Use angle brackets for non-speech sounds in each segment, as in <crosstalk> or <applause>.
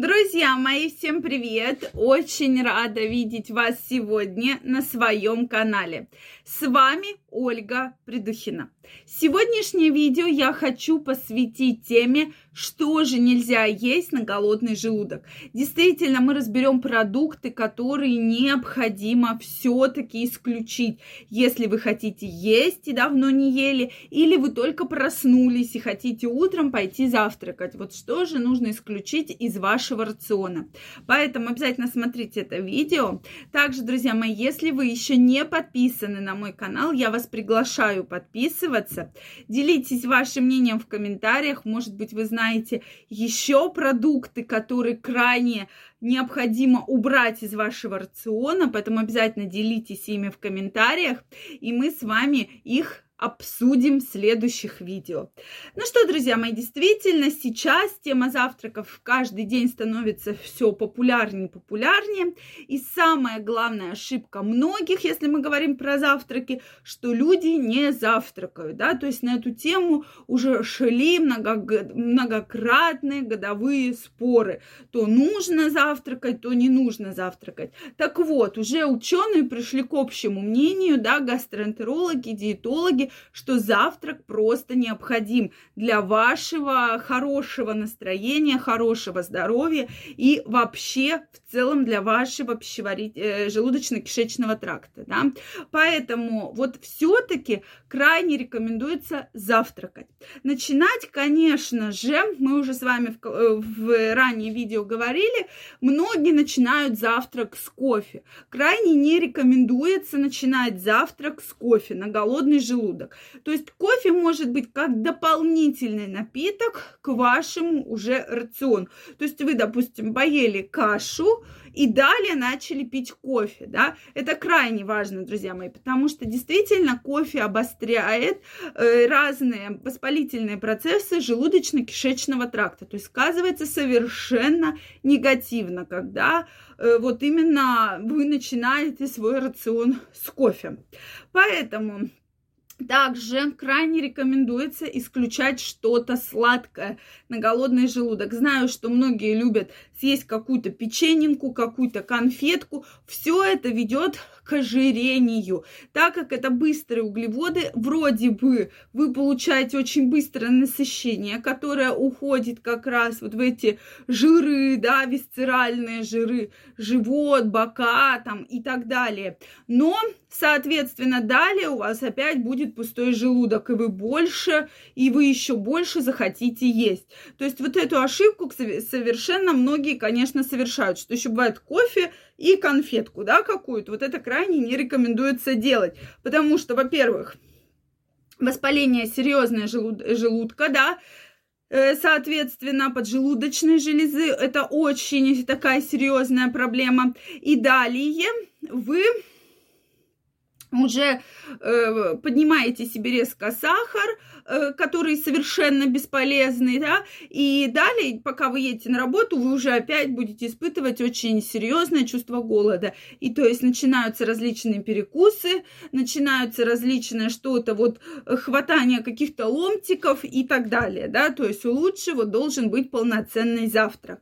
Друзья мои, всем привет! Очень рада видеть вас сегодня на своем канале. С вами Ольга Придухина. Сегодняшнее видео я хочу посвятить теме, что же нельзя есть на голодный желудок. Действительно, мы разберем продукты, которые необходимо все-таки исключить, если вы хотите есть и давно не ели, или вы только проснулись и хотите утром пойти завтракать. Вот что же нужно исключить из вашего рациона. Поэтому обязательно смотрите это видео. Также, друзья мои, если вы еще не подписаны на мой канал, я вас приглашаю подписываться. Делитесь вашим мнением в комментариях. Может быть, вы знаете еще продукты, которые крайне необходимо убрать из вашего рациона, поэтому обязательно делитесь ими в комментариях, и мы с вами их обсудим в следующих видео. Ну что, друзья мои, действительно, сейчас тема завтраков каждый день становится все популярнее и популярнее. И самая главная ошибка многих, если мы говорим про завтраки, что люди не завтракают, да, то есть на эту тему уже шли многократные годовые споры. То нужно завтракать, то не нужно завтракать. Так вот, уже ученые пришли к общему мнению, да, гастроэнтерологи, диетологи, что завтрак просто необходим для вашего хорошего настроения, хорошего здоровья и вообще в целом для вашего пищеварить, э, желудочно-кишечного тракта. Да? Поэтому вот все-таки крайне рекомендуется завтракать. Начинать, конечно же, мы уже с вами в, э, в ранее видео говорили, многие начинают завтрак с кофе. Крайне не рекомендуется начинать завтрак с кофе на голодный желудок желудок. То есть кофе может быть как дополнительный напиток к вашему уже рациону. То есть вы, допустим, поели кашу и далее начали пить кофе, да. Это крайне важно, друзья мои, потому что действительно кофе обостряет э, разные воспалительные процессы желудочно-кишечного тракта. То есть сказывается совершенно негативно, когда э, вот именно вы начинаете свой рацион с кофе. Поэтому также крайне рекомендуется исключать что-то сладкое на голодный желудок. Знаю, что многие любят съесть какую-то печененку, какую-то конфетку. Все это ведет к ожирению. Так как это быстрые углеводы, вроде бы вы получаете очень быстрое насыщение, которое уходит как раз вот в эти жиры, да, висцеральные жиры, живот, бока там и так далее. Но, соответственно, далее у вас опять будет пустой желудок, и вы больше, и вы еще больше захотите есть. То есть вот эту ошибку совершенно многие, конечно, совершают, что еще бывает кофе и конфетку, да, какую-то. Вот это крайне не рекомендуется делать, потому что, во-первых, воспаление серьезное желуд- желудка, да, э, соответственно, поджелудочной железы. Это очень такая серьезная проблема. И далее вы уже э, поднимаете себе резко сахар, э, который совершенно бесполезный, да, и далее, пока вы едете на работу, вы уже опять будете испытывать очень серьезное чувство голода. И то есть начинаются различные перекусы, начинаются различные что-то, вот хватание каких-то ломтиков и так далее, да, то есть лучше вот должен быть полноценный завтрак.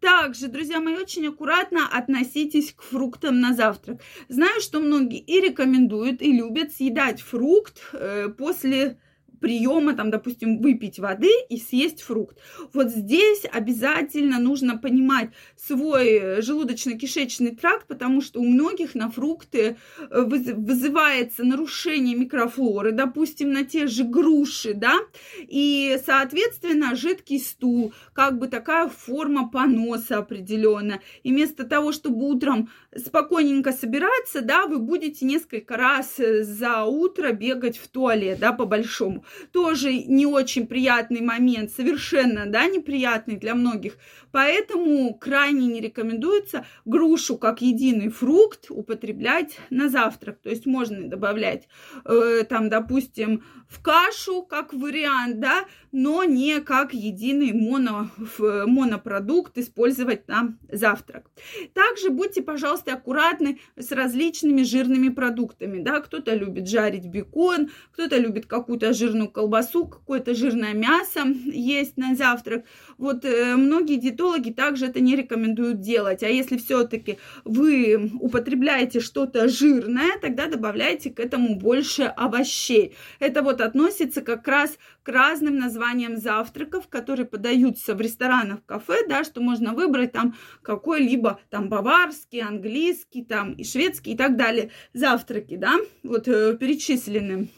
Также, друзья мои, очень аккуратно относитесь к фруктам на завтрак. Знаю, что многие и рекомендуют рекомендуют и любят съедать фрукт э, после приема, там, допустим, выпить воды и съесть фрукт. Вот здесь обязательно нужно понимать свой э, желудочно-кишечный тракт, потому что у многих на фрукты э, вызывается нарушение микрофлоры, допустим, на те же груши, да, и, соответственно, жидкий стул, как бы такая форма поноса определенная. И вместо того, чтобы утром спокойненько собираться, да, вы будете несколько раз э, за утро бегать в туалет, да, по-большому тоже не очень приятный момент, совершенно, да, неприятный для многих. Поэтому крайне не рекомендуется грушу как единый фрукт употреблять на завтрак. То есть можно добавлять э, там, допустим, в кашу как вариант, да, но не как единый моно, монопродукт использовать на завтрак. Также будьте, пожалуйста, аккуратны с различными жирными продуктами, да, кто-то любит жарить бекон, кто-то любит какую-то жирную жирную колбасу, какое-то жирное мясо есть на завтрак. Вот э, многие диетологи также это не рекомендуют делать. А если все-таки вы употребляете что-то жирное, тогда добавляйте к этому больше овощей. Это вот относится как раз к разным названиям завтраков, которые подаются в ресторанах, кафе, да, что можно выбрать там какой-либо там баварский, английский, там и шведский и так далее завтраки, да, вот э, перечислены.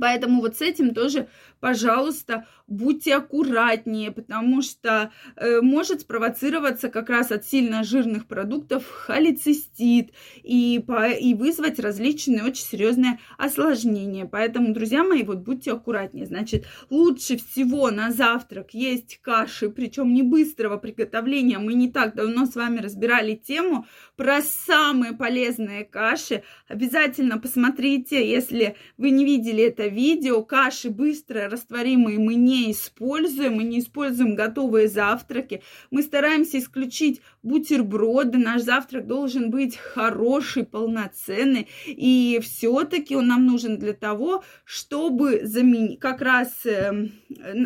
Поэтому вот с этим тоже пожалуйста, будьте аккуратнее, потому что э, может спровоцироваться как раз от сильно жирных продуктов холецистит и, по, и вызвать различные очень серьезные осложнения. Поэтому, друзья мои, вот будьте аккуратнее. Значит, лучше всего на завтрак есть каши, причем не быстрого приготовления. Мы не так давно с вами разбирали тему про самые полезные каши. Обязательно посмотрите, если вы не видели это видео. Каши быстрые растворимые мы не используем, мы не используем готовые завтраки. Мы стараемся исключить бутерброды. Наш завтрак должен быть хороший, полноценный. И все-таки он нам нужен для того, чтобы заменить как раз эм,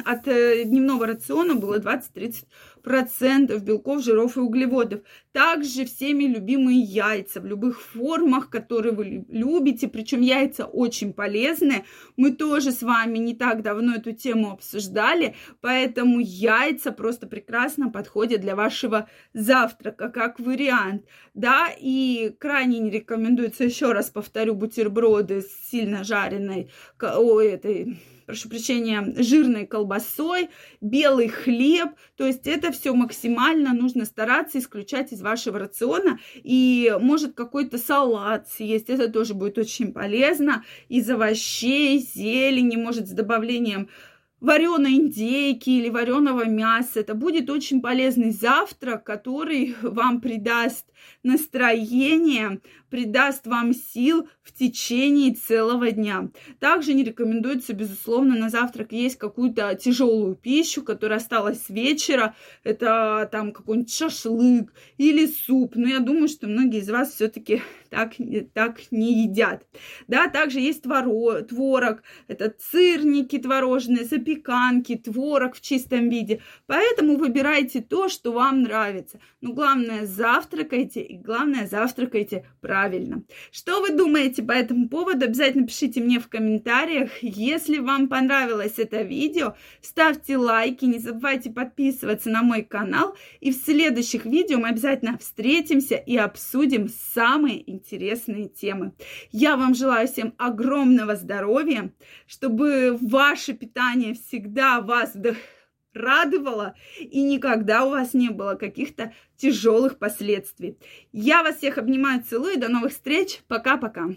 от э, дневного рациона было 20-30 процентов белков, жиров и углеводов. Также всеми любимые яйца в любых формах, которые вы любите. Причем яйца очень полезные. Мы тоже с вами не так давно эту тему обсуждали. Поэтому яйца просто прекрасно подходят для вашего завтрака как вариант. Да, и крайне не рекомендуется, еще раз повторю, бутерброды с сильно жареной, о, этой прошу прощения, жирной колбасой, белый хлеб. То есть это все максимально нужно стараться исключать из вашего рациона. И может какой-то салат съесть, это тоже будет очень полезно. Из овощей, зелени, может с добавлением вареной индейки или вареного мяса. Это будет очень полезный завтрак, который <laughs> вам придаст настроение, придаст вам сил в течение целого дня. Также не рекомендуется, безусловно, на завтрак есть какую-то тяжелую пищу, которая осталась с вечера. Это там какой-нибудь шашлык или суп. Но я думаю, что многие из вас все-таки так, так не едят. Да, также есть творог, творог, это сырники творожные, запеканки, творог в чистом виде. Поэтому выбирайте то, что вам нравится. Но главное, завтракайте и главное, завтракайте правильно. Что вы думаете по этому поводу? Обязательно пишите мне в комментариях. Если вам понравилось это видео, ставьте лайки, не забывайте подписываться на мой канал. И в следующих видео мы обязательно встретимся и обсудим самые интересные темы. Я вам желаю всем огромного здоровья, чтобы ваше питание всегда вас вдохновляло радовало, и никогда у вас не было каких-то тяжелых последствий. Я вас всех обнимаю, целую, до новых встреч, пока-пока.